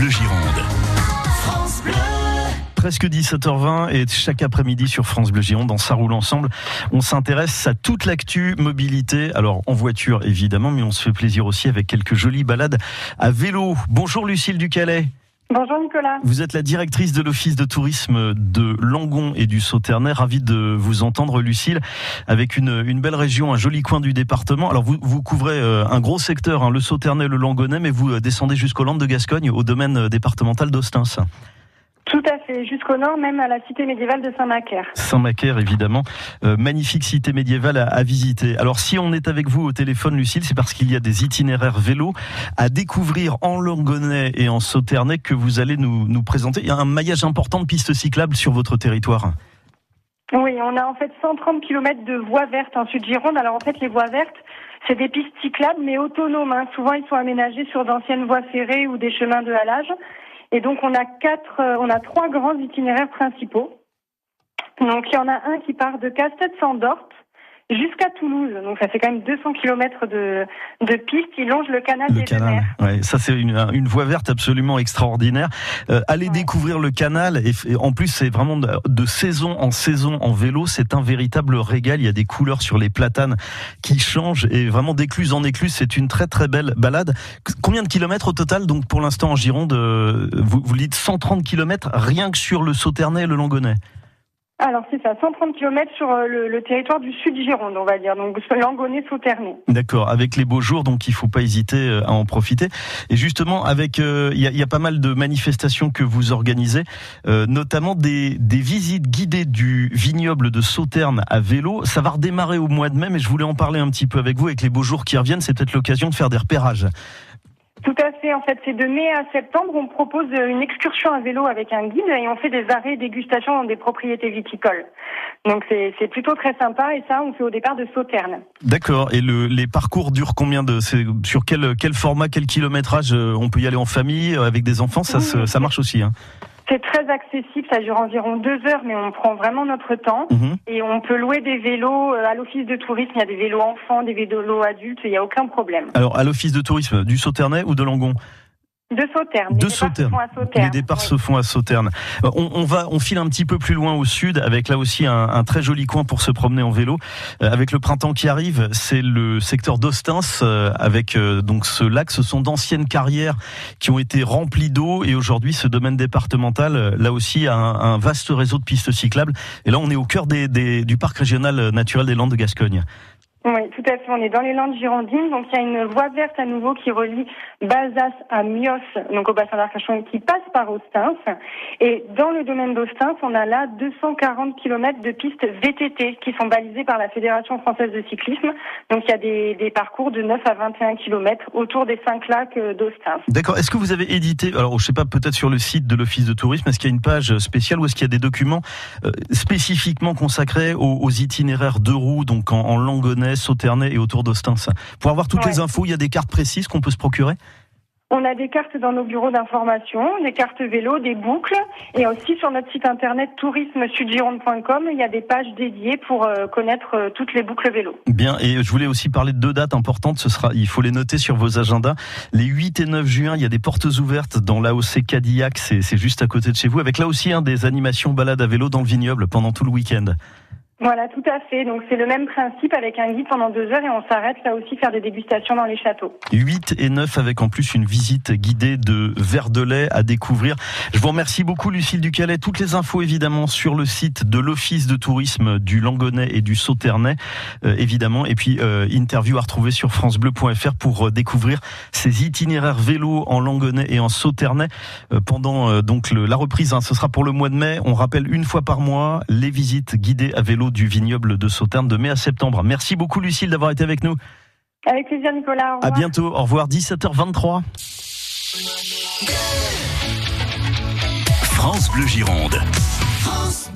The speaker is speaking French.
Bleu Gironde. Presque 17h20 et chaque après-midi sur France Bleu Gironde, dans Ça roule ensemble, on s'intéresse à toute l'actu mobilité. Alors en voiture évidemment, mais on se fait plaisir aussi avec quelques jolies balades à vélo. Bonjour Lucille Ducalais. Bonjour Nicolas. Vous êtes la directrice de l'office de tourisme de Langon et du Sauternay. Ravi de vous entendre, Lucille, avec une, belle région, un joli coin du département. Alors vous, vous couvrez euh, un gros secteur, hein, le Sauternay, le Langonnais, mais vous euh, descendez jusqu'aux Landes de Gascogne, au domaine euh, départemental d'Ostens. Jusqu'au nord, même à la cité médiévale de Saint-Macaire. Saint-Macaire, évidemment. Euh, magnifique cité médiévale à, à, visiter. Alors, si on est avec vous au téléphone, Lucille, c'est parce qu'il y a des itinéraires vélos à découvrir en Langonnet et en Sauternay que vous allez nous, nous présenter. Il y a un maillage important de pistes cyclables sur votre territoire. Oui, on a en fait 130 km de voies vertes en Sud-Gironde. Alors, en fait, les voies vertes, c'est des pistes cyclables, mais autonomes. Hein. Souvent, ils sont aménagés sur d'anciennes voies ferrées ou des chemins de halage. Et donc on a quatre, euh, on a trois grands itinéraires principaux. Donc il y en a un qui part de Castet-Sandorp jusqu'à Toulouse. Donc ça fait quand même 200 km de, de piste. Il longe le canal le des canal. Ouais, ça c'est une, une voie verte absolument extraordinaire. Euh, allez ouais. découvrir le canal et, et en plus c'est vraiment de, de, saison en saison en vélo. C'est un véritable régal. Il y a des couleurs sur les platanes qui changent et vraiment d'écluse en écluse. C'est une très très belle balade. Combien de kilomètres au total donc pour l'instant en Gironde euh, vous, vous dites 130 kilomètres rien que sur le Sauternay et le Langonnais alors c'est ça, 130 km sur euh, le, le, territoire du sud Gironde, on va dire, donc Langonnet Sauternay. D'accord, avec les beaux jours, donc il faut pas hésiter euh, à en profiter. Et justement, avec il euh, y, a, y, a, pas mal de manifestations que vous organisez, euh, notamment des, des, visites guidées du vignoble de Sauterne à vélo. Ça va redémarrer au mois de mai, mais je voulais en parler un petit peu avec vous. Avec les beaux jours qui reviennent, c'est peut-être l'occasion de faire des repérages. Tout à fait. En fait, c'est de mai à septembre. On propose une excursion à vélo avec un guide et on fait des arrêts dégustation dans des propriétés viticoles. Donc c'est plutôt très sympa et ça, on fait au départ de Sauterne. D'accord. Et le, les parcours durent combien de sur quel quel format, quel kilométrage On peut y aller en famille avec des enfants? Ça oui, ça marche aussi. Hein c'est très accessible, ça dure environ deux heures, mais on prend vraiment notre temps. Mmh. Et on peut louer des vélos à l'office de tourisme. Il y a des vélos enfants, des vélos adultes, il n'y a aucun problème. Alors, à l'office de tourisme du Sauternay ou de Langon? De Sauterne. De Sauterne. Sauterne. Les départs oui. se font à Sauterne. On, on, va, on file un petit peu plus loin au sud, avec là aussi un, un très joli coin pour se promener en vélo. Euh, avec le printemps qui arrive, c'est le secteur d'Ostens, euh, avec euh, donc ce lac. Ce sont d'anciennes carrières qui ont été remplies d'eau, et aujourd'hui, ce domaine départemental, euh, là aussi, a un, un, vaste réseau de pistes cyclables. Et là, on est au cœur des, des, du parc régional naturel des Landes de Gascogne. Oui, tout à fait. On est dans les Landes girondines. Donc, il y a une voie verte à nouveau qui relie Balsas à Mios, donc au bassin d'Arcachon, qui passe par Ostens. Et dans le domaine d'Ostens, on a là 240 km de pistes VTT qui sont balisées par la Fédération française de cyclisme. Donc, il y a des, parcours de 9 à 21 km autour des cinq lacs d'Ostens. D'accord. Est-ce que vous avez édité, alors, je sais pas, peut-être sur le site de l'Office de tourisme, est-ce qu'il y a une page spéciale ou est-ce qu'il y a des documents euh, spécifiquement consacrés aux, itinéraires de roues, donc en, en Langonais, Sauternay et autour d'Ostens. Pour avoir toutes ouais. les infos, il y a des cartes précises qu'on peut se procurer? On a des cartes dans nos bureaux d'information, des cartes vélo, des boucles, et aussi sur notre site internet tourismesudgironde.com, il y a des pages dédiées pour euh, connaître euh, toutes les boucles vélo. Bien, et je voulais aussi parler de deux dates importantes, ce sera, il faut les noter sur vos agendas. Les 8 et 9 juin, il y a des portes ouvertes dans l'AOC Cadillac, c'est juste à côté de chez vous, avec là aussi hein, des animations balades à vélo dans le vignoble pendant tout le week-end. Voilà, tout à fait. Donc c'est le même principe avec un guide pendant deux heures et on s'arrête là aussi faire des dégustations dans les châteaux. 8 et 9 avec en plus une visite guidée de verre de lait à découvrir. Je vous remercie beaucoup Lucille Ducalet. Toutes les infos évidemment sur le site de l'Office de tourisme du Langonnet et du Sauternay euh, évidemment. Et puis euh, interview à retrouver sur francebleu.fr pour euh, découvrir ces itinéraires vélo en Langonnet et en Sauternay euh, pendant donc le, la reprise. Hein, ce sera pour le mois de mai. On rappelle une fois par mois les visites guidées à vélo du vignoble de Sauterne de mai à septembre. Merci beaucoup Lucille d'avoir été avec nous. Avec plaisir Nicolas. À bientôt. Au revoir 17h23. France Bleu Gironde. France